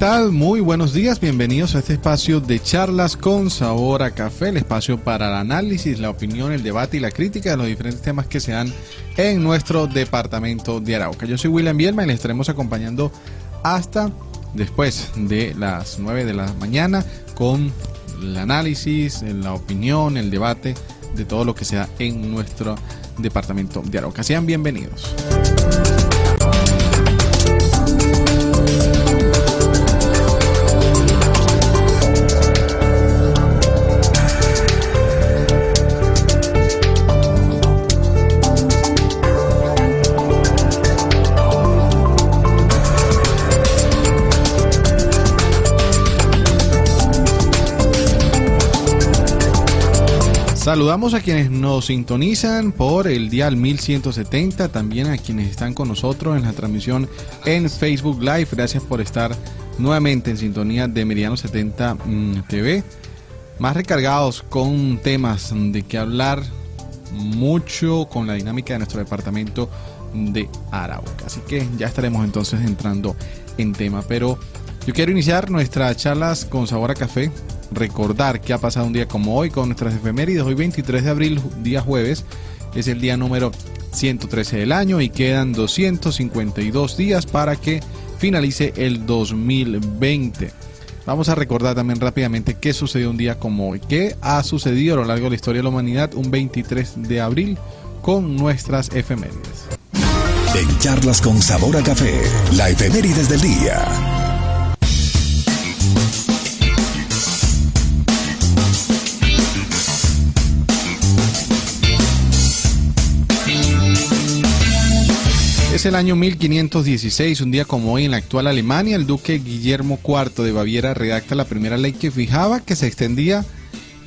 Tal? Muy buenos días, bienvenidos a este espacio de charlas con sabor a café, el espacio para el análisis, la opinión, el debate y la crítica de los diferentes temas que se dan en nuestro departamento de Arauca. Yo soy William Bielma y les estaremos acompañando hasta después de las 9 de la mañana con el análisis, la opinión, el debate de todo lo que se da en nuestro departamento de Arauca. Sean bienvenidos. Saludamos a quienes nos sintonizan por el dial 1170, también a quienes están con nosotros en la transmisión en Facebook Live. Gracias por estar nuevamente en sintonía de Meridiano 70 mm, TV. Más recargados con temas de que hablar mucho con la dinámica de nuestro departamento de Arauca. Así que ya estaremos entonces entrando en tema. Pero yo quiero iniciar nuestras charlas con sabor a café recordar que ha pasado un día como hoy con nuestras efemérides. Hoy 23 de abril, día jueves, es el día número 113 del año y quedan 252 días para que finalice el 2020. Vamos a recordar también rápidamente qué sucedió un día como hoy, qué ha sucedido a lo largo de la historia de la humanidad un 23 de abril con nuestras efemérides. En charlas con sabor a café, la efemérides del día. Es el año 1516, un día como hoy en la actual Alemania, el duque Guillermo IV de Baviera redacta la primera ley que fijaba que se extendía,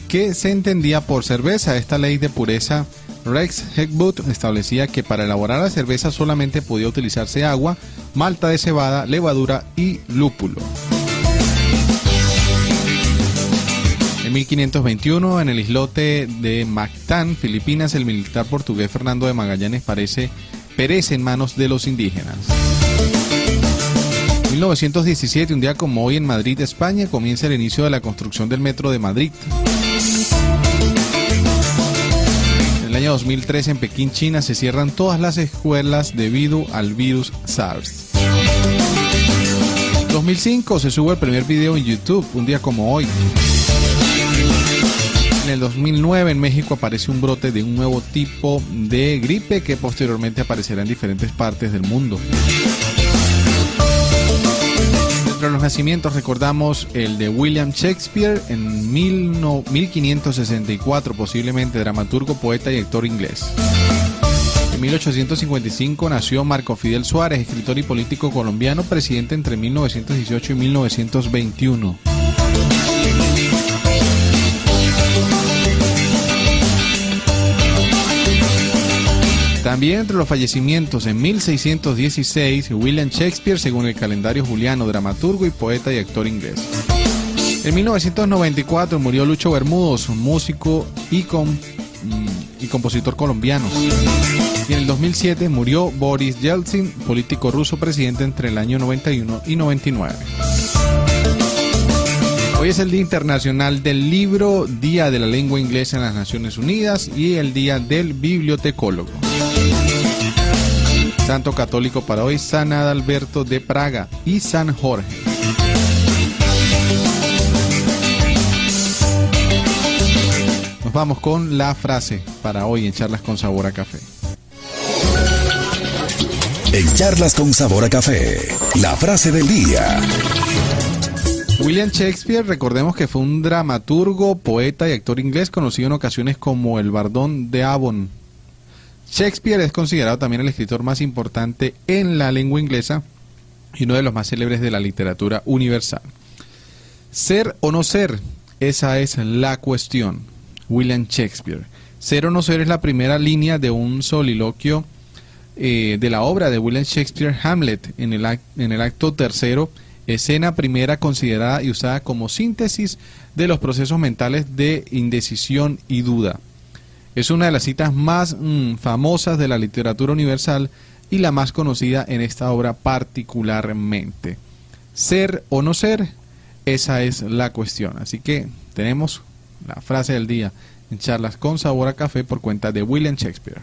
que se entendía por cerveza. Esta ley de pureza Rex Heckbut establecía que para elaborar la cerveza solamente podía utilizarse agua, malta de cebada, levadura y lúpulo. En 1521, en el islote de Mactán, Filipinas, el militar portugués Fernando de Magallanes parece perece en manos de los indígenas. 1917, un día como hoy en Madrid, España, comienza el inicio de la construcción del metro de Madrid. En el año 2003 en Pekín, China, se cierran todas las escuelas debido al virus SARS. 2005 se sube el primer video en YouTube, un día como hoy. En el 2009 en México aparece un brote de un nuevo tipo de gripe que posteriormente aparecerá en diferentes partes del mundo. Entre los nacimientos recordamos el de William Shakespeare en 1564, posiblemente dramaturgo, poeta y actor inglés. En 1855 nació Marco Fidel Suárez, escritor y político colombiano, presidente entre 1918 y 1921. También entre los fallecimientos en 1616, William Shakespeare, según el calendario juliano, dramaturgo y poeta y actor inglés. En 1994 murió Lucho Bermudos, músico y, y compositor colombiano. Y en el 2007 murió Boris Yeltsin, político ruso presidente entre el año 91 y 99. Hoy es el Día Internacional del Libro, Día de la Lengua Inglesa en las Naciones Unidas y el Día del Bibliotecólogo. Santo católico para hoy, San Adalberto de Praga y San Jorge. Nos vamos con la frase para hoy en Charlas con Sabor a Café. En Charlas con Sabor a Café, la frase del día. William Shakespeare, recordemos que fue un dramaturgo, poeta y actor inglés conocido en ocasiones como el Bardón de Avon. Shakespeare es considerado también el escritor más importante en la lengua inglesa y uno de los más célebres de la literatura universal. Ser o no ser, esa es la cuestión. William Shakespeare. Ser o no ser es la primera línea de un soliloquio eh, de la obra de William Shakespeare Hamlet en el, en el acto tercero escena primera considerada y usada como síntesis de los procesos mentales de indecisión y duda. Es una de las citas más mm, famosas de la literatura universal y la más conocida en esta obra particularmente. Ser o no ser, esa es la cuestión. Así que tenemos la frase del día en charlas con sabor a café por cuenta de William Shakespeare.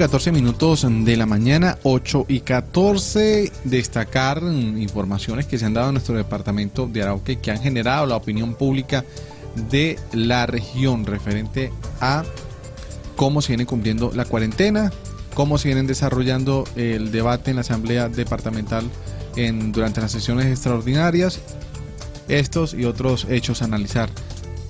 14 minutos de la mañana, 8 y 14. Destacar mm, informaciones que se han dado en nuestro departamento de Arauque que han generado la opinión pública de la región referente a cómo se viene cumpliendo la cuarentena, cómo se vienen desarrollando el debate en la Asamblea Departamental en, durante las sesiones extraordinarias. Estos y otros hechos a analizar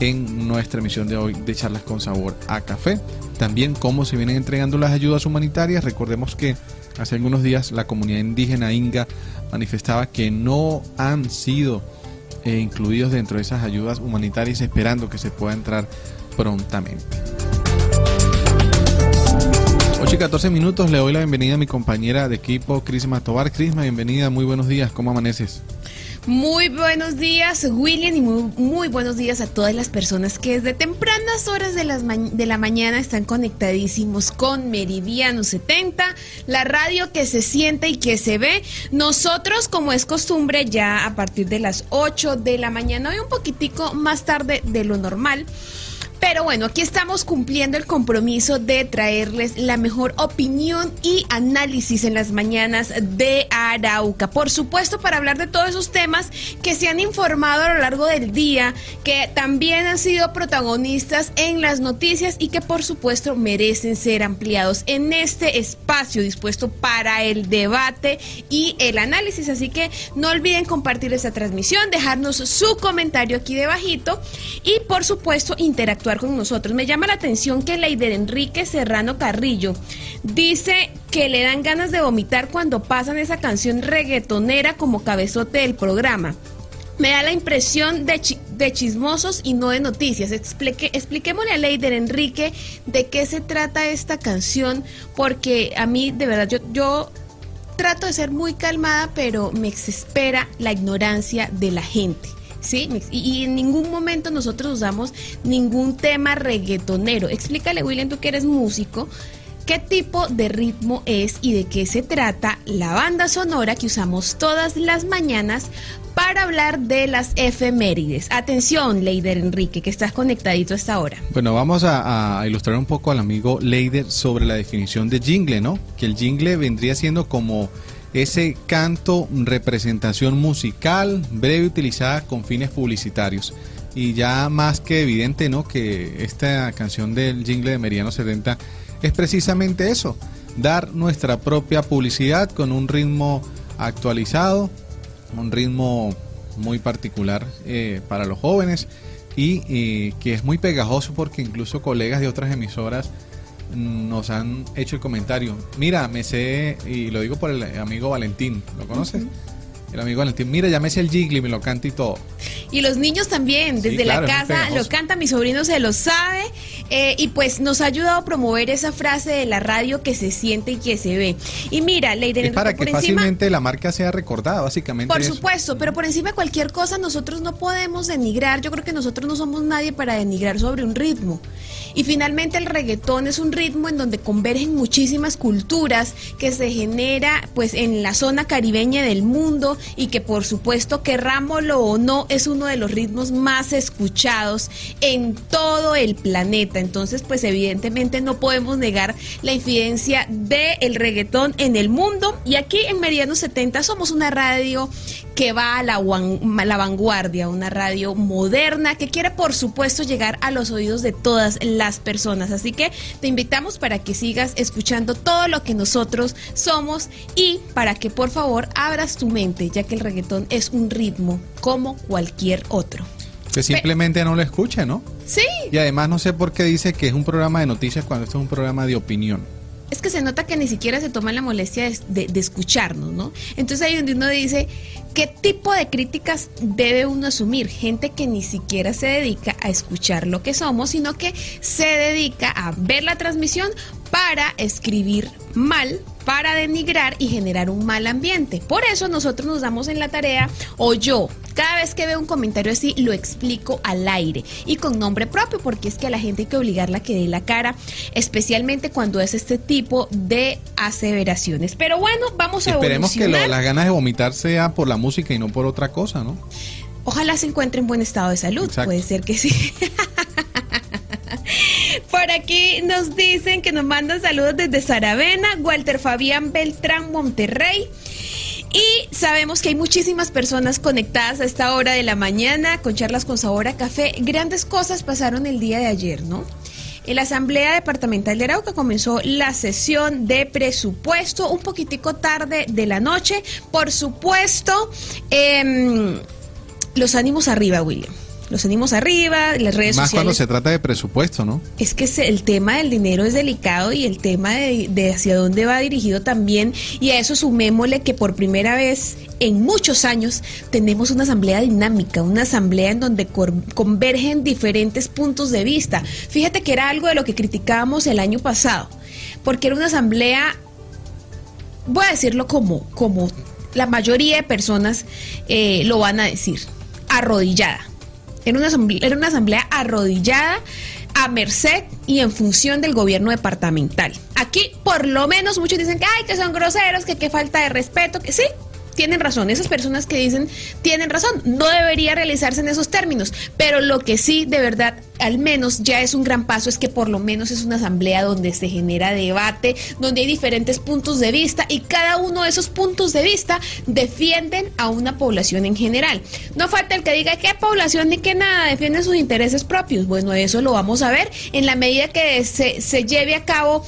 en nuestra emisión de hoy de Charlas con Sabor a Café. También cómo se vienen entregando las ayudas humanitarias. Recordemos que hace algunos días la comunidad indígena Inga manifestaba que no han sido eh, incluidos dentro de esas ayudas humanitarias esperando que se pueda entrar prontamente. 8 y 14 minutos, le doy la bienvenida a mi compañera de equipo, Crisma Tobar. Crisma, bienvenida, muy buenos días, ¿cómo amaneces? Muy buenos días, William, y muy, buenos días a todas las personas que desde tempranas horas de, de la mañana están conectadísimos con Meridiano 70, la radio que se siente y que se ve. Nosotros, como es costumbre, ya a partir de las 8 de la mañana, hoy un poquitico más tarde de lo normal. Pero bueno, aquí estamos cumpliendo el compromiso de traerles la mejor opinión y análisis en las mañanas de Arauca. Por supuesto, para hablar de todos esos temas que se han informado a lo largo del día, que también han sido protagonistas en las noticias y que por supuesto merecen ser ampliados en este espacio dispuesto para el debate y el análisis. Así que no olviden compartir esta transmisión, dejarnos su comentario aquí debajito y por supuesto interactuar con nosotros. Me llama la atención que Leider Enrique Serrano Carrillo dice que le dan ganas de vomitar cuando pasan esa canción reggaetonera como cabezote del programa. Me da la impresión de, de chismosos y no de noticias. Explique, expliquémosle a Leider Enrique de qué se trata esta canción, porque a mí, de verdad, yo, yo trato de ser muy calmada, pero me exaspera la ignorancia de la gente. ¿Sí? Y, en ningún momento nosotros usamos ningún tema reggaetonero. Explícale, William, tú que eres músico, qué tipo de ritmo es y de qué se trata la banda sonora que usamos todas las mañanas para hablar de las efemérides. Atención, Leider Enrique, que estás conectadito a esta hora. Bueno, vamos a, ilustrar un poco al amigo Leider sobre la definición de jingle, ¿no? Que el jingle vendría siendo como ese canto, representación musical breve utilizada con fines publicitarios. Y ya más que evidente, ¿no? Que esta canción del jingle de Meriano 70 es precisamente eso, dar nuestra propia publicidad con un ritmo actualizado, un ritmo muy particular eh, para los jóvenes y eh, que es muy pegajoso porque incluso colegas de otras emisoras nos han hecho el comentario. Mira, me sé, y lo digo por el amigo Valentín, ¿lo conoces? El amigo Valentín, mira, llámese el Jiggly, me lo canta y todo. Y los niños también, Sí, desde claro, la casa lo canta, mi sobrino se lo sabe. eh, y pues nos ha ayudado a promover esa frase de la radio que se siente y que se ve. Y mira, Leiden, Es para por que encima- fácilmente la marca sea recordada, básicamente. Por eso. supuesto, pero por encima de cualquier cosa nosotros no podemos denigrar. Yo creo que nosotros no somos nadie para denigrar sobre un ritmo. Y finalmente el reggaetón es un ritmo en donde convergen muchísimas culturas que se genera pues en la zona caribeña del mundo y que por supuesto querrámoslo o no es uno de los ritmos más escuchados en todo el planeta. Entonces pues evidentemente no podemos negar la incidencia del reggaetón en el mundo y aquí en Meridiano 70 somos una radio que va a la, a la vanguardia, una radio moderna que quiere por supuesto llegar a los oídos de todas las personas. Así que te invitamos para que sigas escuchando todo lo que nosotros somos y para que por favor abras tu mente, ya que el reggaetón es un ritmo como cualquier otro. Que simplemente no lo escuche, ¿no? Sí, Y además no sé por qué dice que es un programa de noticias cuando esto es un programa de opinión. es que se nota que ni siquiera se toma la molestia de, de- de escucharnos, ¿no? Entonces ahí donde uno dice, ¿qué tipo de críticas debe uno asumir? Gente que ni siquiera se dedica a escuchar lo que somos, sino que se dedica a ver la transmisión para escribir mal, para denigrar y generar un mal ambiente. Por eso nosotros nos damos en la tarea, o yo, cada vez que veo un comentario así, lo explico al aire y con nombre propio, porque es que a la gente hay que obligarla a que dé la cara, especialmente cuando es este tipo de aseveraciones. Pero bueno, vamos a Esperemos que lo- las ganas de vomitar sea por la música y no por otra cosa, ¿no? Ojalá se encuentre en buen estado de salud. Exacto. Puede ser que sí. Por aquí nos dicen que nos mandan saludos desde Saravena, Walter Fabián Beltrán, Monterrey. Y sabemos que hay muchísimas personas conectadas a esta hora de la mañana con charlas con sabor a café. Grandes cosas pasaron el día de ayer, ¿no? En la Asamblea Departamental de Arauca comenzó la sesión de presupuesto un poquitico tarde de la noche. Por supuesto, em, los ánimos arriba, William. Los ánimos arriba, las redes Más cuando sociales. se trata de presupuesto, ¿no? Es que el tema del dinero es delicado y el tema de, de hacia dónde va dirigido también. Y a eso sumémosle que por primera vez en muchos años tenemos una asamblea dinámica, una asamblea en donde convergen diferentes puntos de vista. Fíjate que era algo de lo que criticábamos el año pasado, porque era una asamblea voy a decirlo como, como la mayoría de personas eh, lo van a decir, arrodillada. Era una, asamblea, era una asamblea arrodillada a merced y en función del gobierno departamental. Aquí, por lo menos, muchos dicen que, ay, que son groseros, que qué falta de respeto, que sí, tienen razón. Esas personas que dicen tienen razón. No debería realizarse en esos términos. Pero lo que sí, de verdad, al menos ya es un gran paso, es que por lo menos es una asamblea donde se genera debate, donde hay diferentes puntos de vista y cada uno de esos puntos de vista defienden a una población en general. No falta el que diga qué población ni qué nada defiende sus intereses propios. Bueno, eso lo vamos a ver en la medida que se, se lleve a cabo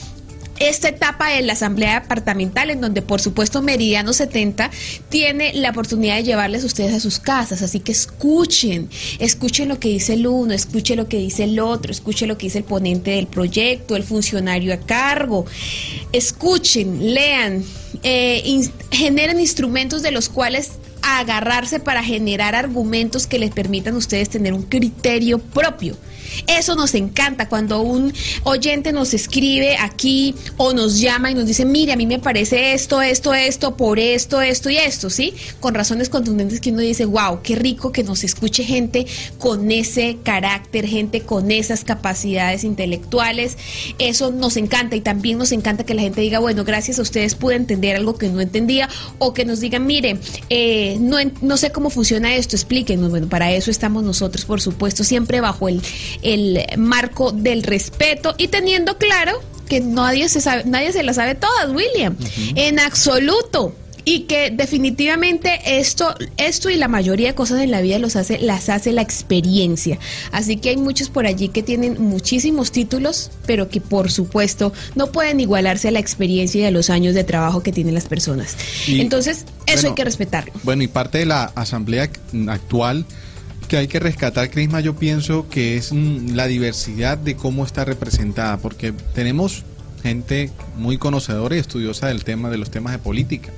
esta etapa de la Asamblea Departamental, en donde por supuesto Meridiano 70 tiene la oportunidad de llevarles a ustedes a sus casas. Así que escuchen, escuchen lo que dice el uno, escuchen lo que dice el otro, escuchen lo que dice el ponente del proyecto, el funcionario a cargo. Escuchen, lean, eh, generen instrumentos de los cuales agarrarse para generar argumentos que les permitan a ustedes tener un criterio propio. Eso nos encanta cuando un oyente nos escribe aquí o nos llama y nos dice, mire, a mí me parece esto, esto, esto, por esto, esto y esto, ¿sí? Con razones contundentes que uno dice, wow, qué rico que nos escuche gente con ese carácter, gente con esas capacidades intelectuales. Eso nos encanta y también nos encanta que la gente diga, bueno, gracias a ustedes pude entender algo que no entendía o que nos digan, mire, eh, no, no sé cómo funciona esto, explíquenos. Bueno, para eso estamos nosotros, por supuesto, siempre bajo el, el marco del respeto y teniendo claro que nadie se sabe, nadie se la sabe todas, William, en absoluto. Y que definitivamente esto, esto y la mayoría de cosas en la vida los hace, las hace la experiencia. Así que hay muchos por allí que tienen muchísimos títulos, pero que por supuesto no pueden igualarse a la experiencia y a los años de trabajo que tienen las personas. Y, Entonces, eso bueno, hay que respetarlo. Bueno, y parte de la asamblea actual que hay que rescatar, Crisma, yo pienso que es mm, la diversidad de cómo está representada, porque tenemos gente muy conocedora y estudiosa del tema, de los temas de política.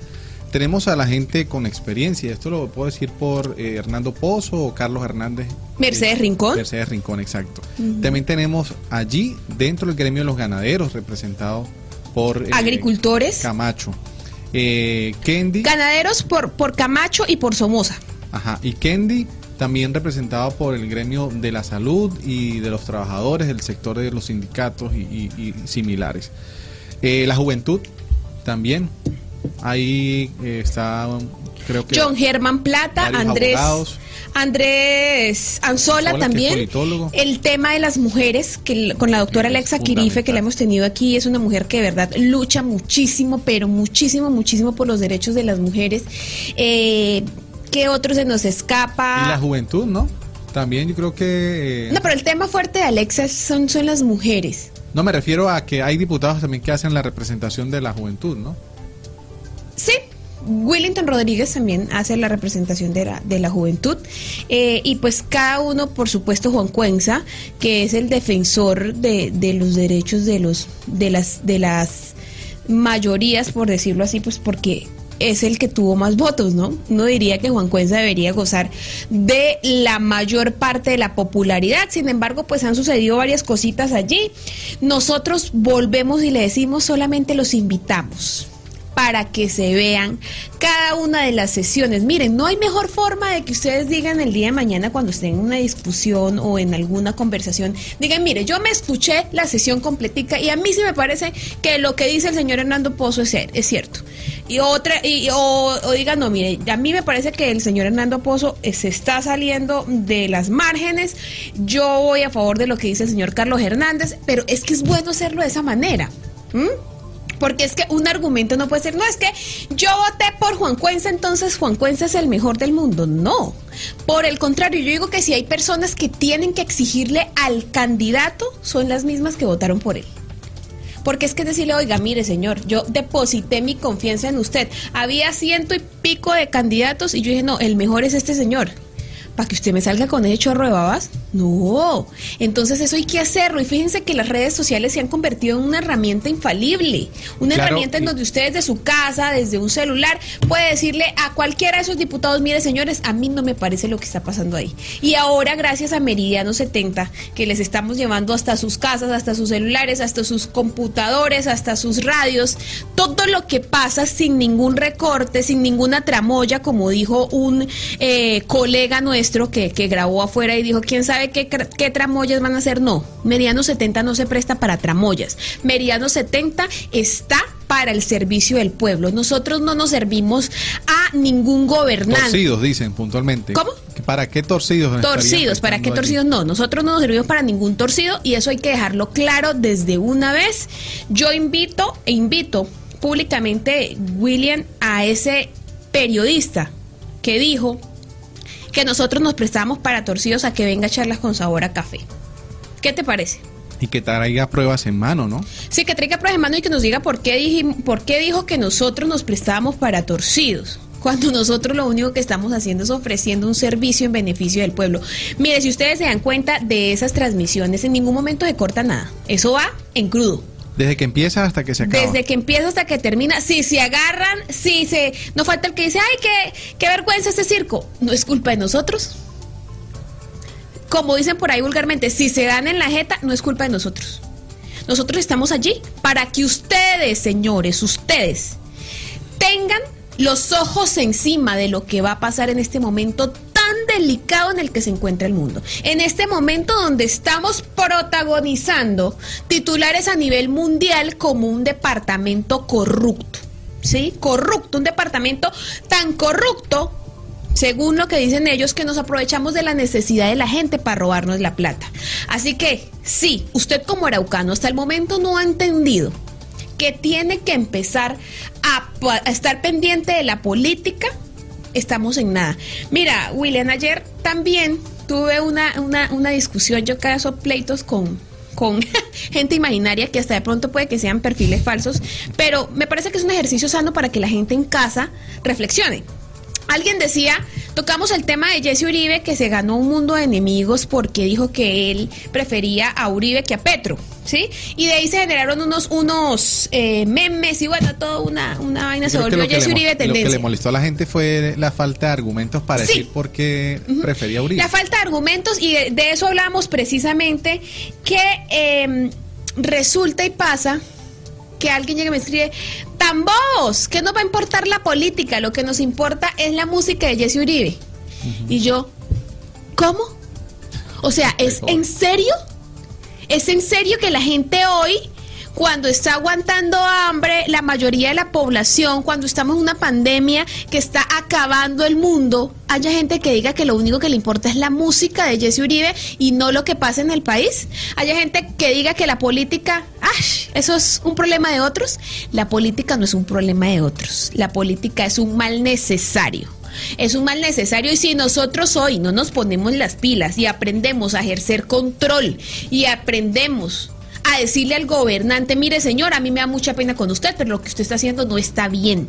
tenemos a la gente con experiencia. Esto lo puedo decir por eh, Hernando Pozo o Carlos Hernández. Mercedes Rincón. Mercedes Rincón, exacto. También tenemos allí, dentro del gremio de los ganaderos, representado por... eh, Agricultores. Camacho. Eh, Kendi. Ganaderos por, por Camacho y por Somoza. Ajá. Y Kendi, también representado por el gremio de la salud y de los trabajadores del sector de los sindicatos y, y- y similares. Eh, la juventud, también. Ahí eh, está, creo que... John Germán Plata, Andrés abogados. Andrés Anzola también. El tema de las mujeres, que con la doctora Alexa Quirife, que la hemos tenido aquí, es una mujer que de verdad lucha muchísimo, pero muchísimo, muchísimo por los derechos de las mujeres. Eh, ¿Qué otro se nos escapa? Y la juventud, ¿no? También yo creo que... eh, No, pero el tema fuerte de Alexa son, son las mujeres. no me refiero a que hay diputados también que hacen la representación de la juventud, ¿no? Sí, Willington Rodríguez también hace la representación de la, de la juventud. Eh, y pues cada uno, por supuesto, Juan Cuenza, que es el defensor de, de los derechos de los de las de las mayorías, por decirlo así, pues porque es el que tuvo más votos, ¿no? Uno diría que Juan Cuenza debería gozar de la mayor parte de la popularidad. Sin embargo, pues han sucedido varias cositas allí. Nosotros volvemos y le decimos, solamente los invitamos para que se vean cada una de las sesiones. Miren, no hay mejor forma de que ustedes digan el día de mañana cuando estén en una discusión o en alguna conversación, digan, mire, yo me escuché la sesión completica y a mí sí me parece que lo que dice el señor Hernando Pozo es, es cierto. Y otra, y, o, o digan, no, mire, a mí me parece que el señor Hernando Pozo eh, se está saliendo de las márgenes, yo voy a favor de lo que dice el señor Carlos Hernández, pero es que es bueno hacerlo de esa manera. Porque es que un argumento no puede ser, no, es que yo voté por Juan Cuenza, entonces Juan Cuenza es el mejor del mundo. No. Por el contrario, yo digo que si hay personas que tienen que exigirle al candidato, son las mismas que votaron por él. Porque es que decirle, oiga, mire señor, yo deposité mi confianza en usted. Había ciento y pico de candidatos y yo dije, no, el mejor es este señor. ¿Para que usted me salga con ese chorro de babas? No. Entonces eso hay que hacerlo. Y fíjense que las redes sociales se han convertido en una herramienta infalible. Una Claro, herramienta en donde usted desde su casa, desde un celular, puede decirle a cualquiera de esos diputados, mire señores, a mí no me parece lo que está pasando ahí. Y ahora, gracias a Meridiano 70, que les estamos llevando hasta sus casas, hasta sus celulares, hasta sus computadores, hasta sus radios, todo lo que pasa sin ningún recorte, sin ninguna tramoya, como dijo un eh, colega nuestro que, que grabó afuera y dijo, ¿quién sabe qué, tramoyas van a hacer? No, Meridiano 70 no se presta para tramoyas. Meridiano 70 está para el servicio del pueblo. Nosotros no nos servimos a ningún gobernante. Torcidos, dicen puntualmente. ¿Cómo? ¿Que ¿Para qué torcidos? Torcidos, ¿para qué allí? torcidos? No, nosotros no nos servimos para ningún torcido y eso hay que dejarlo claro desde una vez. Yo invito e invito públicamente, William, a ese periodista que dijo que nosotros nos prestamos para torcidos a que venga a charlas con sabor a café. ¿Qué te parece? Y que traiga pruebas en mano, ¿no? Sí, que traiga pruebas de mano y que nos diga por qué, dijim- por qué dijo que nosotros nos prestábamos para torcidos. Cuando nosotros lo único que estamos haciendo es ofreciendo un servicio en beneficio del pueblo. Mire, si ustedes se dan cuenta de esas transmisiones, en ningún momento se corta nada. Eso va en crudo. Desde que empieza hasta que se acaba. Desde que empieza hasta que termina, si se agarran, si se. No falta el que dice, ay, qué, qué vergüenza este circo. No es culpa de nosotros. Como dicen por ahí vulgarmente, si se dan en la jeta, no es culpa de nosotros. Nosotros estamos allí para que ustedes, señores, ustedes, tengan los ojos encima de lo que va a pasar en este momento delicado en el que se encuentra el mundo. En este momento donde estamos protagonizando titulares a nivel mundial como un departamento corrupto. ¿Sí? Corrupto, un departamento tan corrupto según lo que dicen ellos, que nos aprovechamos de la necesidad de la gente para robarnos la plata. Así que, sí, usted como araucano hasta el momento no ha entendido que tiene que empezar a estar pendiente de la política, estamos en nada. Mira, William, ayer también tuve una, una, una discusión, yo caso pleitos con, con gente imaginaria que hasta de pronto puede que sean perfiles falsos, pero me parece que es un ejercicio sano para que la gente en casa reflexione. Alguien decía, Tocamos el tema de Jesse Uribe, que se ganó un mundo de enemigos porque dijo que él prefería a Uribe que a Petro, ¿sí? Y de ahí se generaron unos, unos eh, memes y bueno, toda una, una vaina se volvió Jesse le Uribe Lo que tendencia. le molestó a la gente fue la falta de argumentos para Sí. decir por qué prefería a Uribe. La falta de argumentos y de, de eso hablamos precisamente que eh, resulta y pasa que alguien llega y me escribe, tan bobos, que no va a importar la política, lo que nos importa es la música de Jesse Uribe. Y yo, ¿cómo? O sea, ¿es en serio? ¿Es en serio que la gente hoy, cuando está aguantando hambre, la mayoría de la población, cuando estamos en una pandemia que está acabando el mundo, haya gente que diga que lo único que le importa es la música de Jesse Uribe y no lo que pasa en el país? ¿Haya gente que diga que la política, ¡ay! Eso es un problema de otros? La política no es un problema de otros. La política es un mal necesario. Es un mal necesario y si nosotros hoy no nos ponemos las pilas y aprendemos a ejercer control y aprendemos a decirle al gobernante, mire señor, a mí me da mucha pena con usted, pero lo que usted está haciendo no está bien.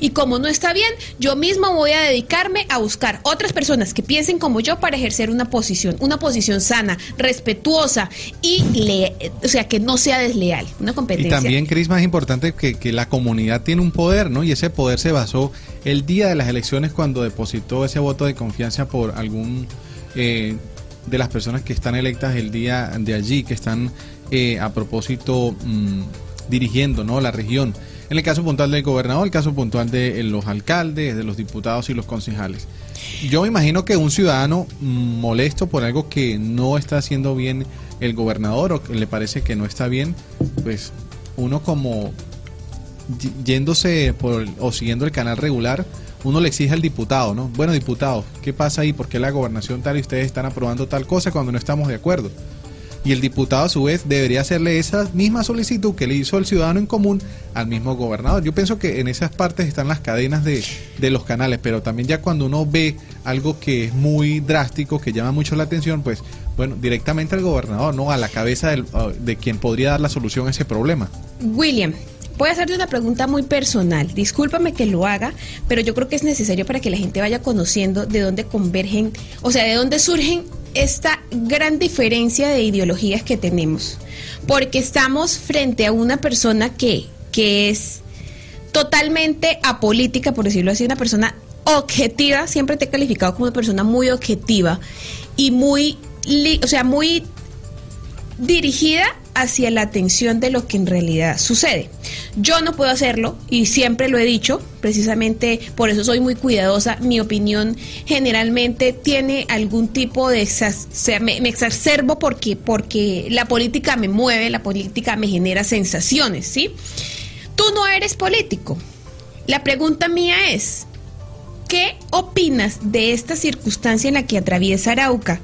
Y como no está bien, yo mismo voy a dedicarme a buscar otras personas que piensen como yo para ejercer una posición, una posición sana, respetuosa y le, o sea, que no sea desleal, una Y competencia. también, Cris, más importante que, que la comunidad tiene un poder, ¿no? Y ese poder se basó el día de las elecciones cuando depositó ese voto de confianza por algún eh, de las personas que están electas el día de allí, que están eh, a propósito mm, dirigiendo, ¿no? La región. En el caso puntual del gobernador, el caso puntual de eh, los alcaldes, de los diputados y los concejales. Yo me imagino que un ciudadano mm, molesto por algo que no está haciendo bien el gobernador o que le parece que no está bien, pues uno como yéndose por o siguiendo el canal regular, uno le exige al diputado, ¿no? Bueno, diputado, ¿qué pasa ahí? ¿Por qué la gobernación tal y ustedes están aprobando tal cosa cuando no estamos de acuerdo? Y el diputado a su vez debería hacerle esa misma solicitud que le hizo el ciudadano en común al mismo gobernador. Yo pienso que en esas partes están las cadenas de, de los canales, pero también ya cuando uno ve algo que es muy drástico, que llama mucho la atención, pues bueno, directamente al gobernador, ¿no? A la cabeza del- de quien podría dar la solución a ese problema. William, voy a hacerte una pregunta muy personal. Discúlpame que lo haga, pero yo creo que es necesario para que la gente vaya conociendo de dónde convergen, o sea, de dónde surgen esta gran diferencia de ideologías que tenemos. Porque estamos frente a una persona que, que es totalmente apolítica, por decirlo así, una persona objetiva, siempre te he calificado como una persona muy objetiva y muy, o sea, muy dirigida hacia la atención de lo que en realidad sucede. Yo no puedo hacerlo y siempre lo he dicho, precisamente por eso soy muy cuidadosa. Mi opinión generalmente tiene algún tipo de me, me exacerbo porque porque la política me mueve, la política me genera sensaciones, ¿sí? Tú no eres político. La pregunta mía es, ¿qué opinas de esta circunstancia en la que atraviesa Arauca?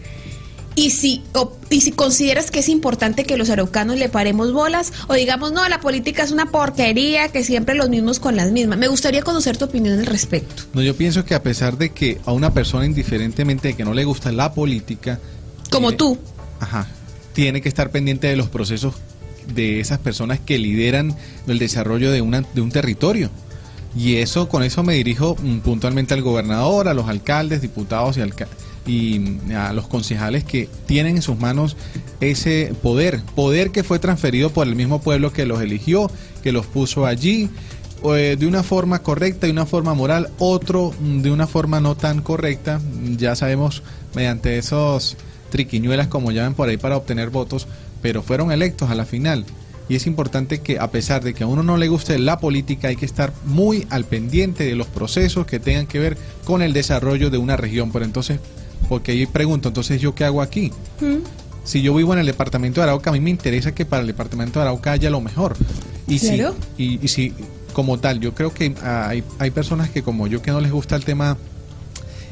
Y si, o- y si consideras que es importante que los araucanos le paremos bolas o digamos, no, la política es una porquería, que siempre los mismos con las mismas. Me gustaría conocer tu opinión al respecto. No, yo pienso que a pesar de que a una persona indiferentemente de que no le gusta la política, Como tiene- tú. ajá, tiene que estar pendiente de los procesos de esas personas que lideran el desarrollo de una de un territorio. Y eso con eso me dirijo mm, puntualmente al gobernador, a los alcaldes, diputados y alca- y a los concejales que tienen en sus manos ese poder, poder que fue transferido por el mismo pueblo que los eligió, que los puso allí, eh, de una forma correcta y una forma moral, otro mm, de una forma no tan correcta, ya sabemos mediante esos triquiñuelas como llaman por ahí para obtener votos, pero fueron electos a la final. Y es importante que a pesar de que a uno no le guste la política, hay que estar muy al pendiente de los procesos que tengan que ver con el desarrollo de una región. Pero entonces, porque ahí pregunto, entonces yo qué hago aquí? Si yo vivo en el departamento de Arauca, a mí me interesa que para el departamento de Arauca haya lo mejor. Y Claro. si, y, y si como tal, yo creo que ah, hay, hay personas que como yo que no les gusta el tema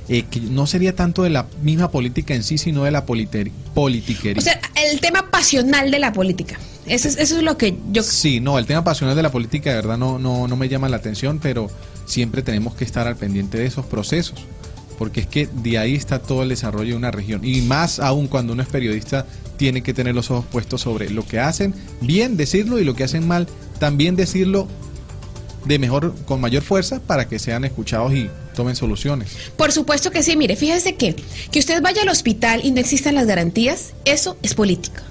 eh, que no sería tanto de la misma política en sí, sino de la politiquería. O sea, el tema pasional de la política. Eso es, eso es lo que yo... Sí, no, el tema pasional de la política de verdad no, no, no me llama la atención, pero siempre tenemos que estar al pendiente de esos procesos, porque es que de ahí está todo el desarrollo de una región. Y más aún cuando uno es periodista, tiene que tener los ojos puestos sobre lo que hacen bien, decirlo, y lo que hacen mal, también decirlo de mejor, con mayor fuerza para que sean escuchados y tomen soluciones. Por supuesto que sí, mire, fíjese que que usted vaya al hospital y no existan las garantías, eso es política.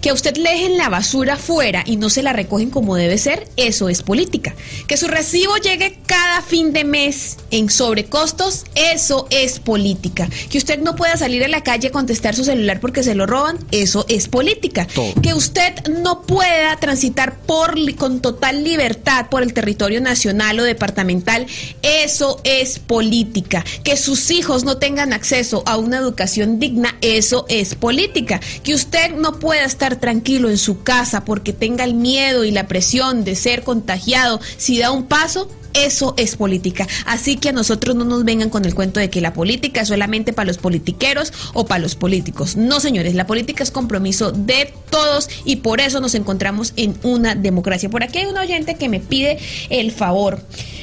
Que a usted le dejen la basura fuera y no se la recogen como debe ser, eso es política. Que su recibo llegue cada fin de mes en sobrecostos, eso es política. Que usted no pueda salir a la calle a contestar su celular porque se lo roban, eso es política. Todo. Que usted no pueda transitar por con total libertad por el territorio nacional o departamental, eso es política. Que sus hijos no tengan acceso a una educación digna, eso es política. Que usted no pueda estar tranquilo en su casa porque tenga el miedo y la presión de ser contagiado si da un paso, eso es política. Así que a nosotros no nos vengan con el cuento de que la política es solamente para los politiqueros o para los políticos. No, señores, la política es compromiso de todos y por eso nos encontramos en una democracia. Por aquí hay un oyente que me pide el favor.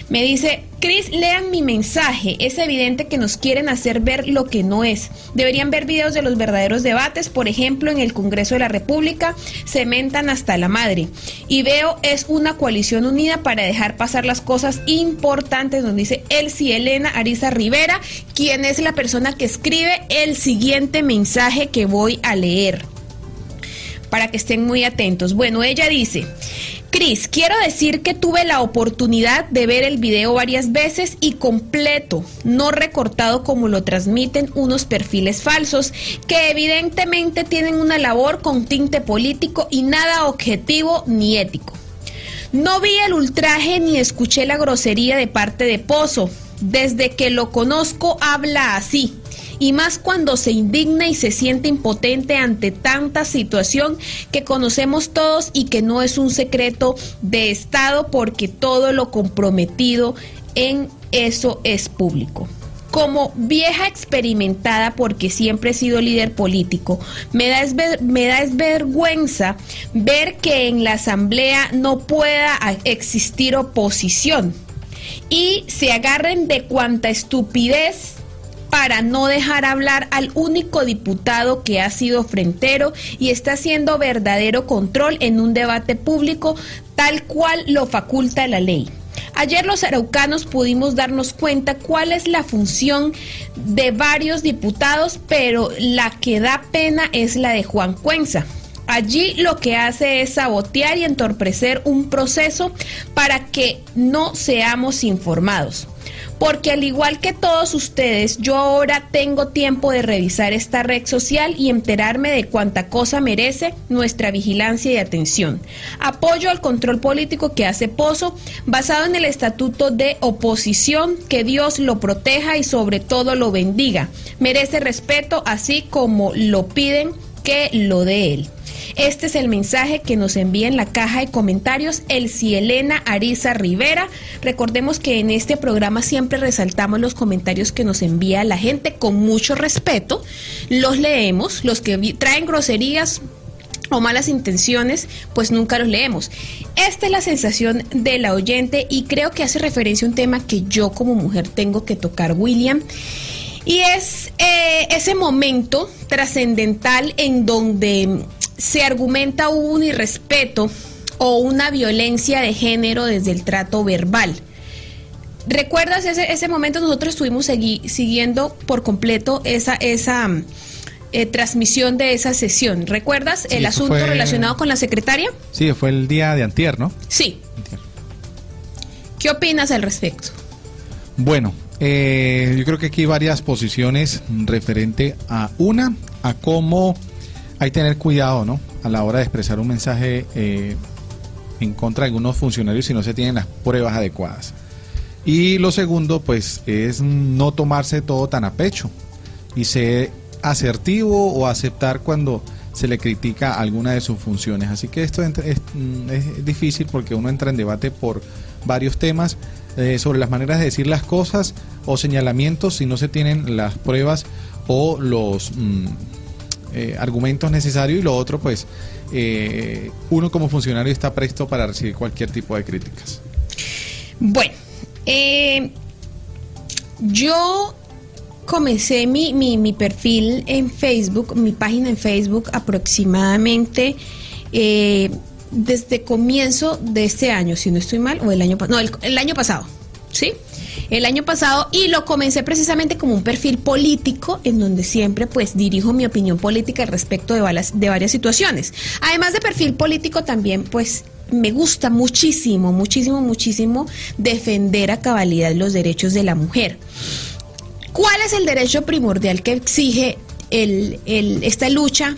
Me dice, Cris, lean mi mensaje. Es evidente que nos quieren hacer ver lo que no es. Deberían ver videos de los verdaderos debates. Por ejemplo, en el Congreso de la República se mentan hasta la madre. Y veo es una coalición unida para dejar pasar las cosas importantes. Nos dice Elsie Elena Ariza Rivera, quien es la persona que escribe el siguiente mensaje que voy a leer para que estén muy atentos. Bueno, ella dice, Cris, quiero decir que tuve la oportunidad de ver el video varias veces y completo, no recortado como lo transmiten unos perfiles falsos, que evidentemente tienen una labor con tinte político y nada objetivo ni ético. No vi el ultraje ni escuché la grosería de parte de Pozo. Desde que lo conozco habla así. Y más cuando se indigna y se siente impotente ante tanta situación que conocemos todos y que no es un secreto de Estado porque todo lo comprometido en eso es público como vieja experimentada, porque siempre he sido líder político, me da, me da vergüenza ver que en la asamblea no pueda existir oposición y se agarren de cuanta estupidez para no dejar hablar al único diputado que ha sido frentero y está haciendo verdadero control en un debate público tal cual lo faculta la ley. Ayer los araucanos pudimos darnos cuenta cuál es la función de varios diputados, pero la que da pena es la de Juan Cuenza. Allí lo que hace es sabotear y entorpecer un proceso para que no seamos informados. Porque al igual que todos ustedes, yo ahora tengo tiempo de revisar esta red social y enterarme de cuánta cosa merece nuestra vigilancia y atención. Apoyo al control político que hace Pozo, basado en el estatuto de oposición, que Dios lo proteja y sobre todo lo bendiga. Merece respeto así como lo piden que lo dé él. Este es el mensaje que nos envía en la caja de comentarios Elsie Elena Ariza Rivera. Recordemos que en este programa siempre resaltamos los comentarios que nos envía la gente con mucho respeto. Los leemos, los que traen groserías o malas intenciones, pues nunca los leemos. Esta es la sensación de la oyente y creo que hace referencia a un tema que yo como mujer tengo que tocar, William. Y es eh, ese momento trascendental en donde se argumenta un irrespeto o una violencia de género desde el trato verbal. ¿Recuerdas ese, ese momento? Nosotros estuvimos segui- siguiendo por completo esa, esa mm, eh, transmisión de esa sesión. ¿Recuerdas Sí, el asunto fue- relacionado con la secretaria? Sí, fue el día de antier, ¿no? Sí. Antier. ¿Qué opinas al respecto? Bueno, eh, yo creo que aquí hay varias posiciones referente a una, a cómo hay que tener cuidado, ¿no? A la hora de expresar un mensaje eh, en contra de algunos funcionarios si no se tienen las pruebas adecuadas. Y lo segundo, pues, es no tomarse todo tan a pecho y ser asertivo o aceptar cuando se le critica alguna de sus funciones. Así que esto es, mm, es difícil porque uno entra en debate por varios temas eh, sobre las maneras de decir las cosas o señalamientos si no se tienen las pruebas o los mm, eh, argumentos necesarios y lo otro pues eh, uno como funcionario está presto para recibir cualquier tipo de críticas. Bueno, eh, yo comencé mi, mi, perfil en Facebook, mi página en Facebook aproximadamente eh, desde comienzo de este año, si no estoy mal, o el año pasado, no, el, el año pasado, ¿sí? El año pasado y lo comencé precisamente como un perfil político en donde siempre pues dirijo mi opinión política al respecto de varias, de varias situaciones. Además de perfil político también pues me gusta muchísimo, muchísimo, muchísimo defender a cabalidad los derechos de la mujer. ¿Cuál es el derecho primordial que exige el, esta lucha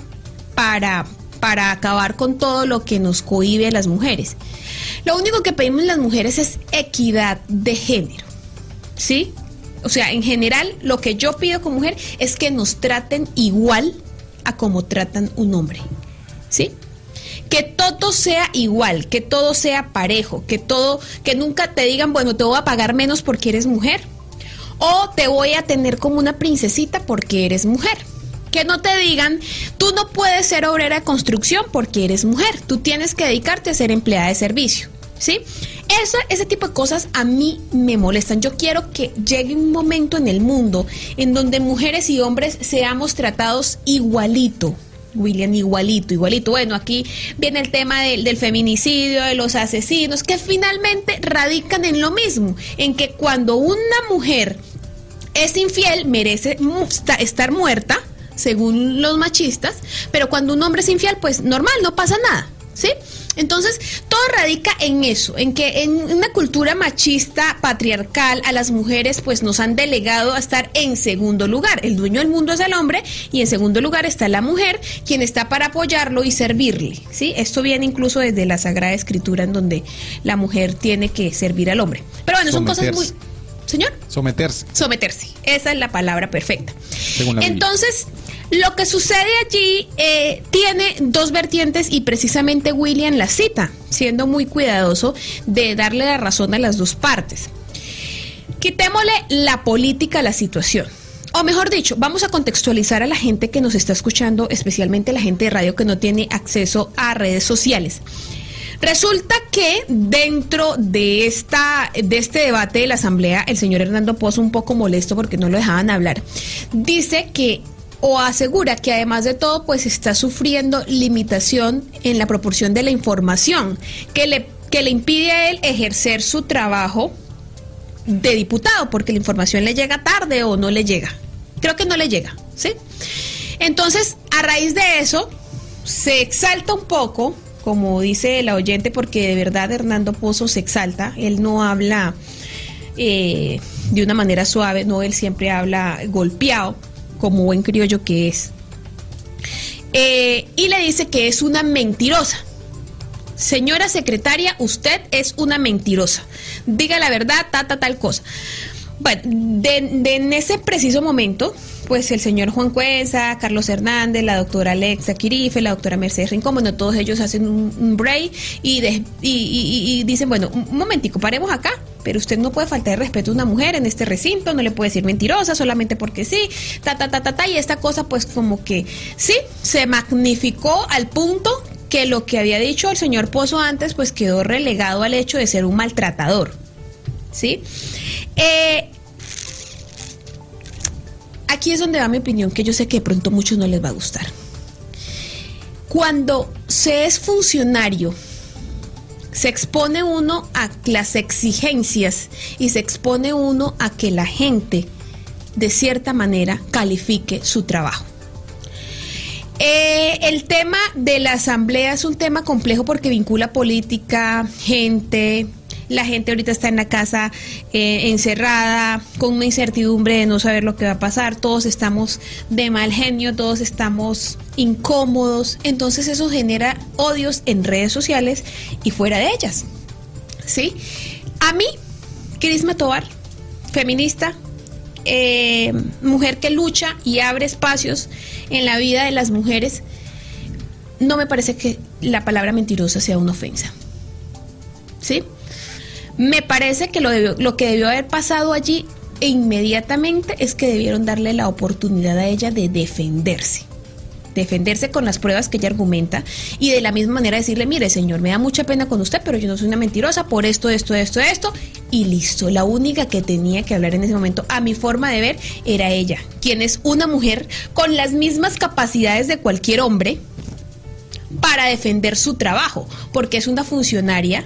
para, para acabar con todo lo que nos cohibe a las mujeres? Lo único que pedimos las mujeres es equidad de género. ¿Sí? O sea, en general, lo que yo pido como mujer es que nos traten igual a como tratan un hombre, ¿sí? Que todo sea igual, que todo sea parejo, que todo, que nunca te digan, bueno, te voy a pagar menos porque eres mujer, o te voy a tener como una princesita porque eres mujer. Que no te digan, tú no puedes ser obrera de construcción porque eres mujer, tú tienes que dedicarte a ser empleada de servicio, ¿sí? Eso, ese tipo de cosas a mí me molestan. Yo quiero que llegue un momento en el mundo en donde mujeres y hombres seamos tratados igualito. William, igualito, igualito. Bueno, aquí viene el tema del, del, feminicidio, de los asesinos, que finalmente radican en lo mismo, en que cuando una mujer es infiel merece estar muerta, según los machistas, pero cuando un hombre es infiel, pues normal, no pasa nada, ¿sí? Entonces, todo radica en eso, en que en una cultura machista, patriarcal, a las mujeres pues nos han delegado a estar en segundo lugar. El dueño del mundo es el hombre y en segundo lugar está la mujer, quien está para apoyarlo y servirle. ¿sí? Esto viene incluso desde la Sagrada Escritura, en donde la mujer tiene que servir al hombre. Pero bueno, son cosas muy... Señor. Someterse. Someterse. Esa es la palabra perfecta. Entonces... Lo que sucede allí eh, tiene dos vertientes y precisamente William la cita, siendo muy cuidadoso de darle la razón a las dos partes. Quitémosle la política a la situación. O mejor dicho, vamos a contextualizar a la gente que nos está escuchando, especialmente la gente de radio que no tiene acceso a redes sociales. Resulta que dentro de, esta, de este debate de la Asamblea, el señor Hernando Pozo, un poco molesto porque no lo dejaban hablar, dice que o asegura que además de todo pues está sufriendo limitación en la proporción de la información que le, que le impide a él ejercer su trabajo de diputado porque la información le llega tarde o no le llega. Creo que no le llega, ¿sí? Entonces, a raíz de eso, se exalta un poco, como dice la oyente, porque de verdad Hernando Pozo se exalta, él no habla eh, de una manera suave, no, él siempre habla golpeado como buen criollo que es. Eh, y le dice que es una mentirosa. Señora secretaria, usted es una mentirosa. Diga la verdad, ta, tal cosa. Bueno, de, en ese preciso momento, pues el señor Juan Cuenza, Carlos Hernández, la doctora Alexa Quirife, la doctora Mercedes Rincón, bueno, todos ellos hacen un, break y, y, dicen, bueno, un momentico, paremos acá, pero usted no puede faltar de respeto a una mujer en este recinto, no le puede decir mentirosa solamente porque sí, ta, ta, ta, ta, ta, y esta cosa pues como que sí, se magnificó al punto que lo que había dicho el señor Pozo antes pues quedó relegado al hecho de ser un maltratador, ¿sí? Eh, aquí es donde va mi opinión, que yo sé que de pronto muchos no les va a gustar. Cuando se es funcionario, se expone uno a las exigencias y se expone uno a que la gente, de cierta manera, califique su trabajo. Eh, el tema de la asamblea es un tema complejo porque vincula política, gente, la gente ahorita está en la casa eh, encerrada, con una incertidumbre de no saber lo que va a pasar, todos estamos de mal genio, todos estamos incómodos, entonces eso genera odios en redes sociales y fuera de ellas. ¿Sí? A mí, Crisma Tobar, feminista, eh, mujer que lucha y abre espacios en la vida de las mujeres, no me parece que la palabra mentirosa sea una ofensa. ¿Sí? Me parece que lo, que debió haber pasado allí inmediatamente es que debieron darle la oportunidad a ella de defenderse defenderse con las pruebas que ella argumenta y de la misma manera decirle, mire señor, me da mucha pena con usted, pero yo no soy una mentirosa por esto, esto, esto, esto, y listo. La única que tenía que hablar en ese momento, a mi forma de ver, era ella, quien es una mujer con las mismas capacidades de cualquier hombre, para defender su trabajo, porque es una funcionaria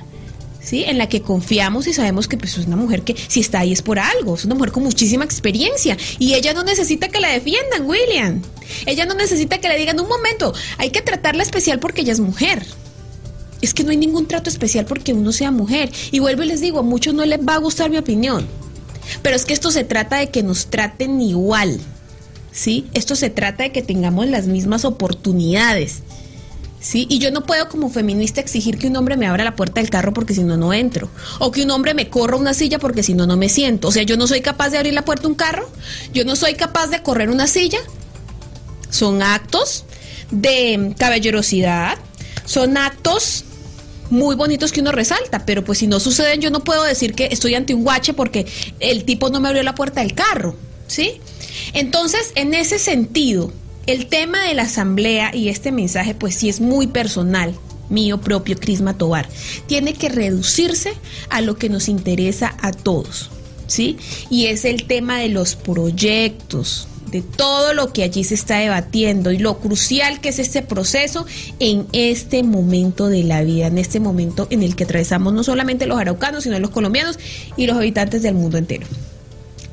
¿sí? En la que confiamos y sabemos que pues, es una mujer que si está ahí es por algo, es una mujer con muchísima experiencia y ella no necesita que la defiendan, William. Ella no necesita que le digan un momento, hay que tratarla especial porque ella es mujer. Es que no hay ningún trato especial porque uno sea mujer. Y vuelvo y les digo, a muchos no les va a gustar mi opinión. Pero es que esto se trata de que nos traten igual. ¿Sí? Esto se trata de que tengamos las mismas oportunidades. ¿Sí? Y yo no puedo como feminista exigir que un hombre me abra la puerta del carro porque si no, no entro. O que un hombre me corra una silla porque si no, no me siento. O sea, yo no soy capaz de abrir la puerta de un carro, yo no soy capaz de correr una silla. Son actos de caballerosidad, son actos muy bonitos que uno resalta, pero pues si no suceden yo no puedo decir que estoy ante un guache porque el tipo no me abrió la puerta del carro, ¿sí? Entonces, en ese sentido, el tema de la asamblea y este mensaje pues sí es muy personal, mío propio, Crisma Tobar, tiene que reducirse a lo que nos interesa a todos, ¿sí? Y es el tema de los proyectos, de todo lo que allí se está debatiendo y lo crucial que es este proceso en este momento de la vida, en este momento en el que atravesamos no solamente los araucanos, sino los colombianos y los habitantes del mundo entero.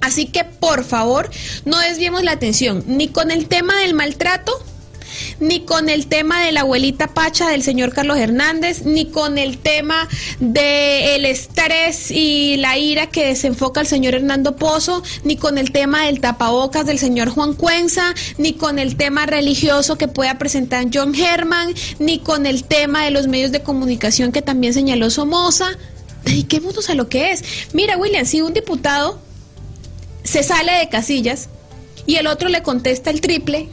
Así que por favor, no desviemos la atención ni con el tema del maltrato, ni con el tema de la abuelita Pacha del señor Carlos Hernández, ni con el tema del estrés y la ira que desenfoca el señor Hernando Pozo, ni con el tema del tapabocas del señor Juan Cuenza, ni con el tema religioso que pueda presentar John Herman, ni con el tema de los medios de comunicación que también señaló Somoza. Dediquémonos a lo que es. Mira, William, si un diputado se sale de casillas y el otro le contesta el triple,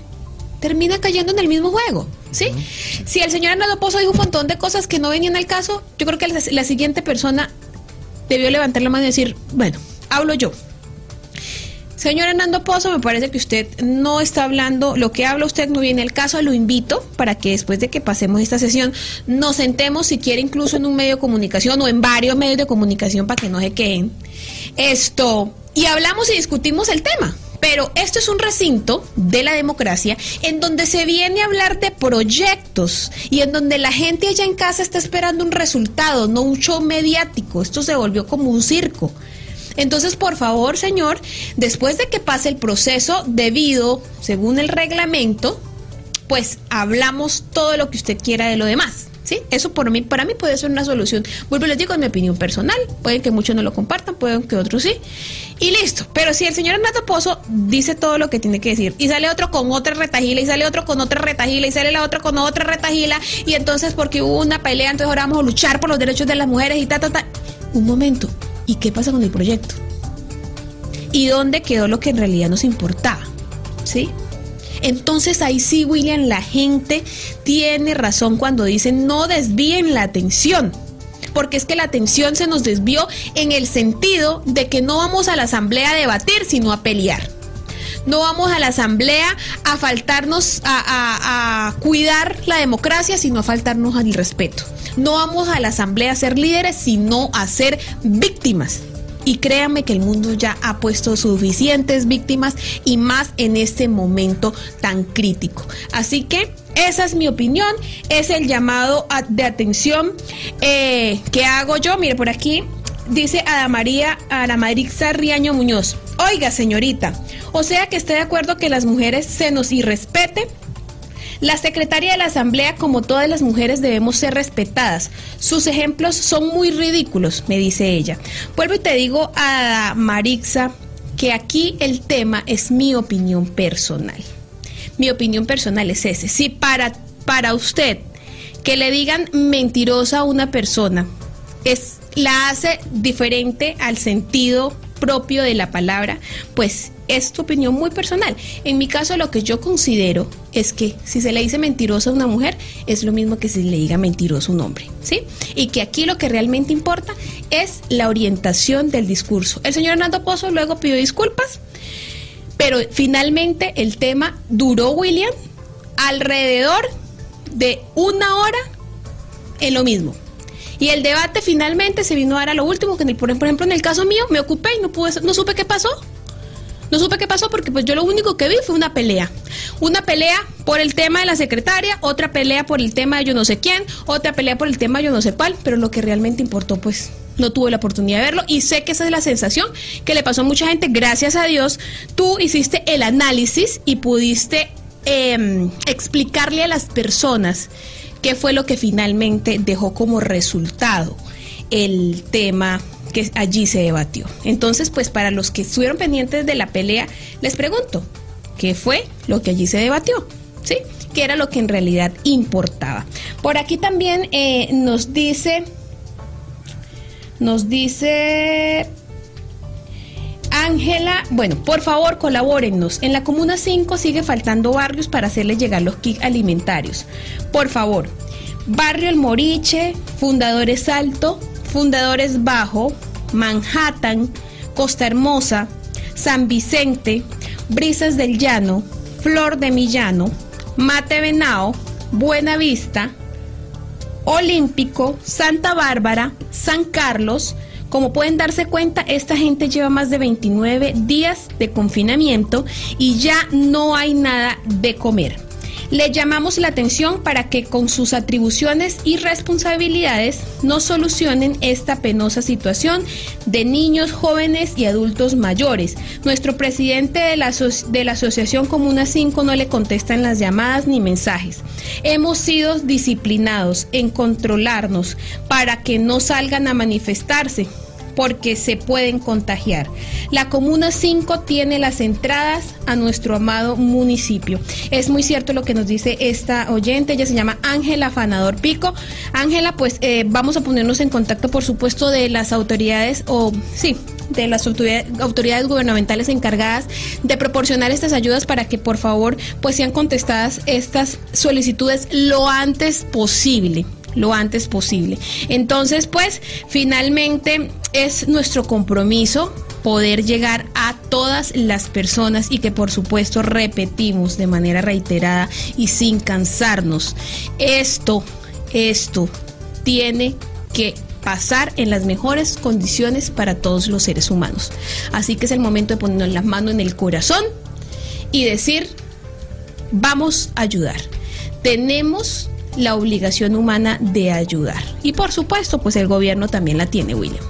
termina cayendo en el mismo juego. ¿Sí? Si el señor Hernando Pozo dijo un montón de cosas que no venían al caso, yo creo que la, siguiente persona debió levantar la mano y decir, bueno, hablo yo. Señor Hernando Pozo, me parece que usted no está hablando, lo que habla usted no viene al caso, lo invito para que después de que pasemos esta sesión nos sentemos, si quiere incluso en un medio de comunicación o en varios medios de comunicación para que no se queden. Esto, y hablamos y discutimos el tema. Pero esto es un recinto de la democracia en donde se viene a hablar de proyectos y en donde la gente allá en casa está esperando un resultado, no un show mediático. Esto se volvió como un circo. Entonces, por favor, señor, después de que pase el proceso debido, según el reglamento, pues hablamos todo lo que usted quiera de lo demás. ¿Sí? Eso por para mí puede ser una solución. Vuelvo les digo, en mi opinión personal. Pueden que muchos no lo compartan, pueden que otros sí. Y listo. Pero si el señor Hernando Pozo dice todo lo que tiene que decir y sale otro con otra retajila y sale otro con otra retajila y sale la otra con otra retajila y entonces porque hubo una pelea, entonces ahora vamos a luchar por los derechos de las mujeres y ta, ta, ta. Un momento. ¿Y qué pasa con el proyecto? ¿Y dónde quedó lo que en realidad nos importaba? ¿Sí? Entonces ahí sí, William, la gente tiene razón cuando dice no desvíen la atención. Porque es que la atención se nos desvió en el sentido de que no vamos a la asamblea a debatir, sino a pelear. No vamos a la asamblea a faltarnos, a, a cuidar la democracia, sino a faltarnos al respeto. No vamos a la asamblea a ser líderes, sino a ser víctimas y créanme que el mundo ya ha puesto suficientes víctimas y más en este momento tan crítico. Así que esa es mi opinión, es el llamado de atención eh, que hago yo. Mire, por aquí dice Ada María Aramarixa Riaño Muñoz. Oiga, señorita, o sea que esté de acuerdo que las mujeres se nos irrespeten la secretaria de la Asamblea, como todas las mujeres, debemos ser respetadas. Sus ejemplos son muy ridículos, me dice ella. Vuelvo y te digo a Marixa que aquí el tema es mi opinión personal. Mi opinión personal es ese. Si para, para usted que le digan mentirosa a una persona es, la hace diferente al sentido propio de la palabra, pues es tu opinión muy personal. En mi caso, lo que yo considero es que si se le dice mentiroso a una mujer, es lo mismo que si le diga mentiroso a un hombre, ¿sí? Y que aquí lo que realmente importa es la orientación del discurso. El señor Hernando Pozo luego pidió disculpas, pero finalmente el tema duró, William, alrededor de una hora en lo mismo. Y el debate finalmente se vino a dar a lo último, que por ejemplo en el caso mío me ocupé y no pude, no supe qué pasó. No supe qué pasó porque pues yo lo único que vi fue una pelea. Una pelea por el tema de la secretaria, otra pelea por el tema de yo no sé quién, otra pelea por el tema de yo no sé cuál, pero lo que realmente importó pues no tuve la oportunidad de verlo y sé que esa es la sensación que le pasó a mucha gente. Gracias a Dios, tú hiciste el análisis y pudiste em, explicarle a las personas qué fue lo que finalmente dejó como resultado el tema que allí se debatió. Entonces, pues para los que estuvieron pendientes de la pelea, les pregunto, ¿qué fue lo que allí se debatió? ¿Sí? ¿Qué era lo que en realidad importaba? Por aquí también eh, nos dice, nos dice Ángela, bueno, por favor colabórennos. En la Comuna 5 sigue faltando barrios para hacerle llegar los kits alimentarios. Por favor, Barrio El Moriche, Fundadores Alto, Fundadores Bajo, Manhattan, Costa Hermosa, San Vicente, Brisas del Llano, Flor de Millano, Mate Venao, Buena Vista, Olímpico, Santa Bárbara, San Carlos. Como pueden darse cuenta, esta gente lleva más de 29 días de confinamiento y ya no hay nada de comer. Le llamamos la atención para que con sus atribuciones y responsabilidades nos solucionen esta penosa situación de niños, jóvenes y adultos mayores. Nuestro presidente de la, de la Asociación Comuna 5 no le contesta en las llamadas ni mensajes. Hemos sido disciplinados en controlarnos para que no salgan a manifestarse porque se pueden contagiar. La Comuna 5 tiene las entradas a nuestro amado municipio. Es muy cierto lo que nos dice esta oyente, ella se llama Ángela Fanador Pico. Ángela, pues eh, vamos a ponernos en contacto, por supuesto, de las autoridades, o sí, de las autoridades, gubernamentales encargadas de proporcionar estas ayudas para que por favor pues sean contestadas estas solicitudes lo antes posible lo antes posible. Entonces, pues, finalmente es nuestro compromiso poder llegar a todas las personas y que por supuesto repetimos de manera reiterada y sin cansarnos. Esto, esto tiene que pasar en las mejores condiciones para todos los seres humanos. Así que es el momento de ponernos las manos en el corazón y decir, vamos a ayudar. Tenemos la obligación humana de ayudar. Y por supuesto, pues el gobierno también la tiene, William.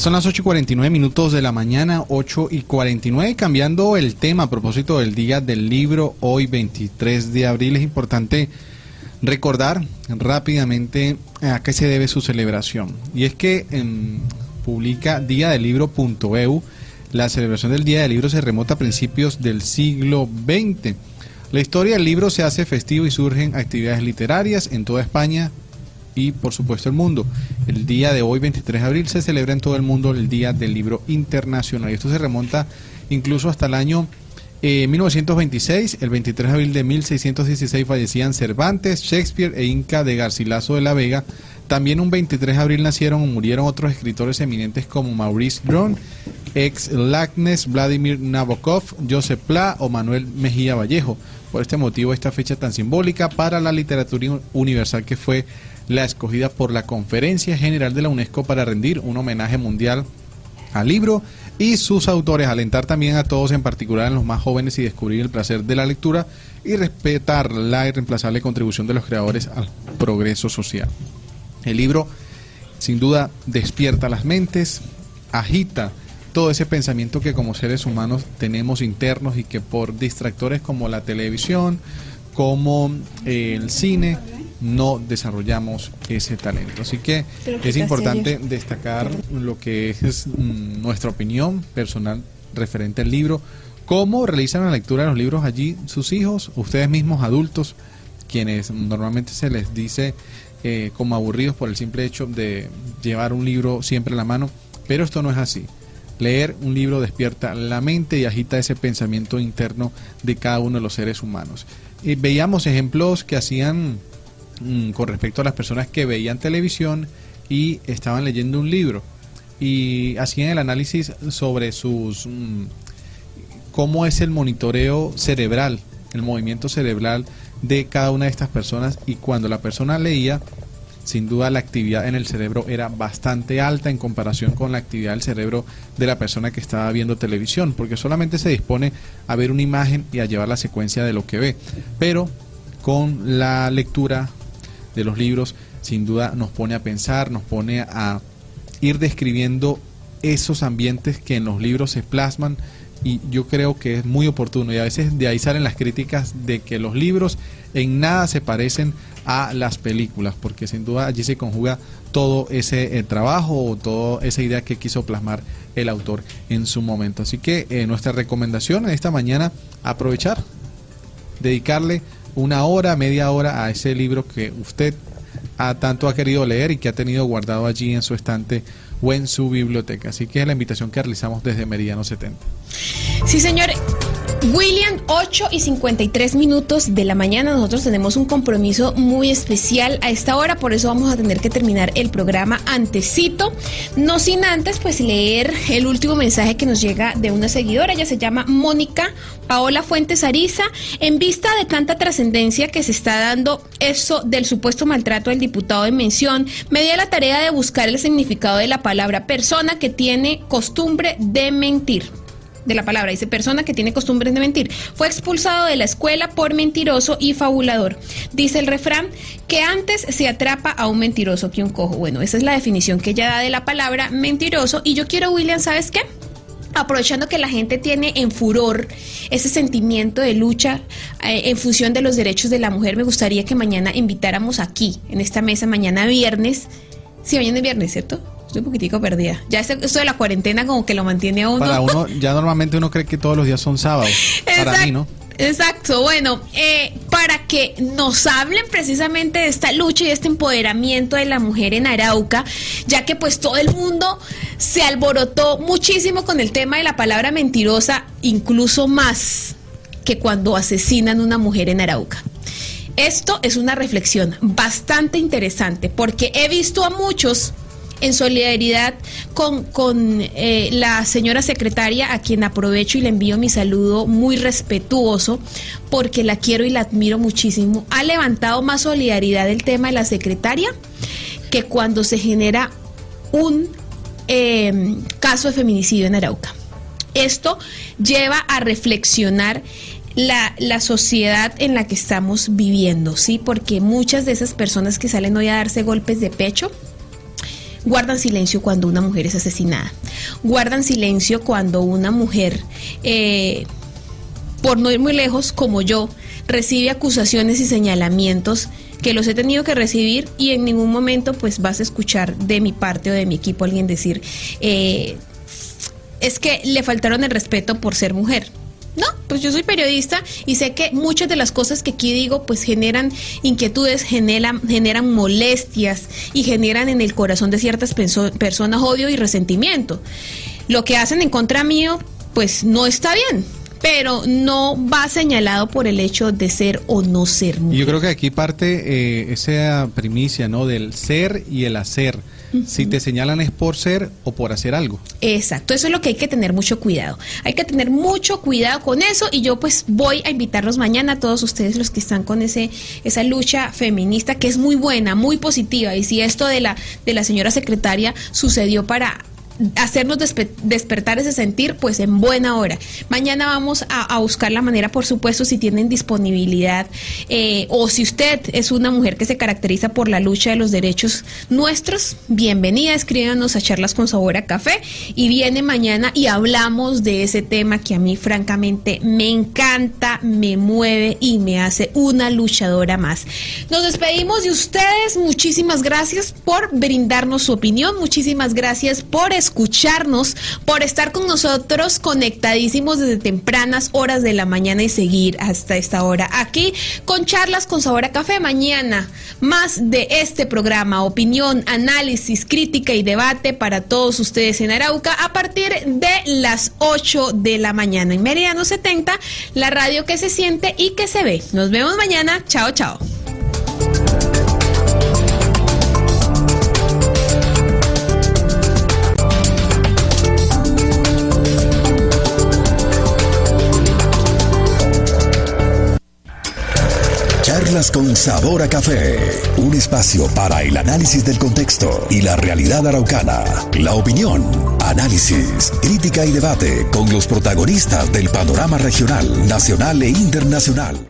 Son las 8 y 49 minutos de la mañana, 8 y 49, cambiando el tema a propósito del Día del Libro, hoy 23 de abril, es importante recordar rápidamente a qué se debe su celebración. Y es que em, publica diadelibro.eu, la celebración del Día del Libro se remota a principios del siglo XX. La historia del libro se hace festivo y surgen actividades literarias en toda España y por supuesto el mundo. El día de hoy, 23 de abril, se celebra en todo el mundo el Día del Libro Internacional. Y esto se remonta incluso hasta el año 1926, el 23 de abril de 1616 fallecían Cervantes, Shakespeare e Inca de Garcilaso de la Vega. También un 23 de abril nacieron o murieron otros escritores eminentes como Maurice Dron, ex Lacnes, Vladimir Nabokov, Joseph Pla o Manuel Mejía Vallejo. Por este motivo, esta fecha tan simbólica para la literatura universal que fue la escogida por la Conferencia General de la UNESCO para rendir un homenaje mundial al libro y sus autores, alentar también a todos, en particular a los más jóvenes, y descubrir el placer de la lectura y respetar la irreemplazable contribución de los creadores al progreso social. El libro, sin duda, despierta las mentes, agita todo ese pensamiento que como seres humanos tenemos internos y que por distractores como la televisión, como eh, el cine, no desarrollamos ese talento. Así que es importante destacar lo que es mm, nuestra opinión personal referente al libro. ¿Cómo realizan la lectura de los libros allí sus hijos, ustedes mismos adultos, quienes normalmente se les dice eh, como aburridos por el simple hecho de llevar un libro siempre a la mano? Pero esto no es así. Leer un libro despierta la mente y agita ese pensamiento interno de cada uno de los seres humanos. Y veíamos ejemplos que hacían Mm, con respecto a las personas que veían televisión y estaban leyendo un libro. Y hacían el análisis sobre sus mm, cómo es el monitoreo cerebral, el movimiento cerebral de cada una de estas personas. Y cuando la persona leía, sin duda la actividad en el cerebro era bastante alta en comparación con la actividad del cerebro de la persona que estaba viendo televisión, porque solamente se dispone a ver una imagen y a llevar la secuencia de lo que ve. Pero con la lectura de los libros, sin duda nos pone a pensar, nos pone a ir describiendo esos ambientes que en los libros se plasman y yo creo que es muy oportuno y a veces de ahí salen las críticas de que los libros en nada se parecen a las películas porque sin duda allí se conjuga todo ese eh, trabajo o toda esa idea que quiso plasmar el autor en su momento así que eh, nuestra recomendación en esta mañana aprovechar dedicarle una hora media hora a ese libro que usted ha, tanto ha querido leer y que ha tenido guardado allí en su estante o en su biblioteca. Así que es la invitación que realizamos desde Meridiano 70. Sí, señor. William, 8 y 53 minutos de la mañana. Nosotros tenemos un compromiso muy especial a esta hora, por eso vamos a tener que terminar el programa antecito. No sin antes, pues leer el último mensaje que nos llega de una seguidora. Ella se llama Mónica Paola Fuentes Ariza. En vista de tanta trascendencia que se está dando eso del supuesto maltrato del diputado de mención, me di la tarea de buscar el significado de la palabra persona que tiene costumbre de mentir de la palabra, dice persona que tiene costumbres de mentir. Fue expulsado de la escuela por mentiroso y fabulador. Dice el refrán que antes se atrapa a un mentiroso que un cojo. Bueno, esa es la definición que ella da de la palabra mentiroso. Y yo quiero, William, ¿sabes qué? aprovechando que la gente tiene en furor ese sentimiento de lucha eh, en función de los derechos de la mujer, me gustaría que mañana invitáramos aquí, en esta mesa, mañana viernes. Sí, mañana es viernes, ¿cierto? Estoy un poquitico perdida. Ya esto de la cuarentena como que lo mantiene a uno. Para uno, ya normalmente uno cree que todos los días son sábados. Para mí, ¿no? Exacto, bueno, eh, para que nos hablen precisamente de esta lucha y este empoderamiento de la mujer en Arauca, ya que pues todo el mundo se alborotó muchísimo con el tema de la palabra mentirosa, incluso más que cuando asesinan una mujer en Arauca. Esto es una reflexión bastante interesante porque he visto a muchos en solidaridad con, con eh, la señora secretaria, a quien aprovecho y le envío mi saludo muy respetuoso, porque la quiero y la admiro muchísimo. Ha levantado más solidaridad el tema de la secretaria que cuando se genera un em, caso de feminicidio en Arauca. Esto lleva a reflexionar la, la, sociedad en la que estamos viviendo, ¿sí? Porque muchas de esas personas que salen hoy a darse golpes de pecho, guardan silencio cuando una mujer es asesinada, guardan silencio cuando una mujer, eh, por no ir muy lejos, como yo, recibe acusaciones y señalamientos que los he tenido que recibir y en ningún momento pues vas a escuchar de mi parte o de mi equipo alguien decir, eh, es que le faltaron el respeto por ser mujer. No, pues yo soy periodista y sé que muchas de las cosas que aquí digo pues generan inquietudes, generan, generan molestias y generan en el corazón de ciertas personas odio y resentimiento. Lo que hacen en contra mío pues no está bien, pero no va señalado por el hecho de ser o no ser mujer. Yo creo que aquí parte eh, esa primicia, ¿no? Del ser y el hacer si te señalan es por ser o por hacer algo. Exacto, eso es lo que hay que tener mucho cuidado. Hay que tener mucho cuidado con eso y yo pues voy a invitarlos mañana a todos ustedes los que están con ese esa lucha feminista que es muy buena, muy positiva y si esto de la de la señora secretaria sucedió para hacernos despertar ese sentir, pues en buena hora. Mañana vamos a, buscar la manera, por supuesto, si tienen disponibilidad eh, o si usted es una mujer que se caracteriza por la lucha de los derechos nuestros, bienvenida, escríbanos a charlas con sabor a café y viene mañana y hablamos de ese tema que a mí francamente me encanta, me mueve y me hace una luchadora más. Nos despedimos de ustedes, muchísimas gracias por brindarnos su opinión, muchísimas gracias por escuchar escucharnos, por estar con nosotros conectadísimos desde tempranas horas de la mañana y seguir hasta esta hora aquí con charlas con sabor a café. Mañana más de este programa, opinión, análisis, crítica y debate para todos ustedes en Arauca a partir de las 8 de la mañana en Meridiano 70, la radio que se siente y que se ve. Nos vemos mañana. Chao, chao. Con sabor a café. Un espacio para el análisis del contexto y la realidad araucana. La opinión, análisis, crítica y debate con los protagonistas del panorama regional, nacional e internacional.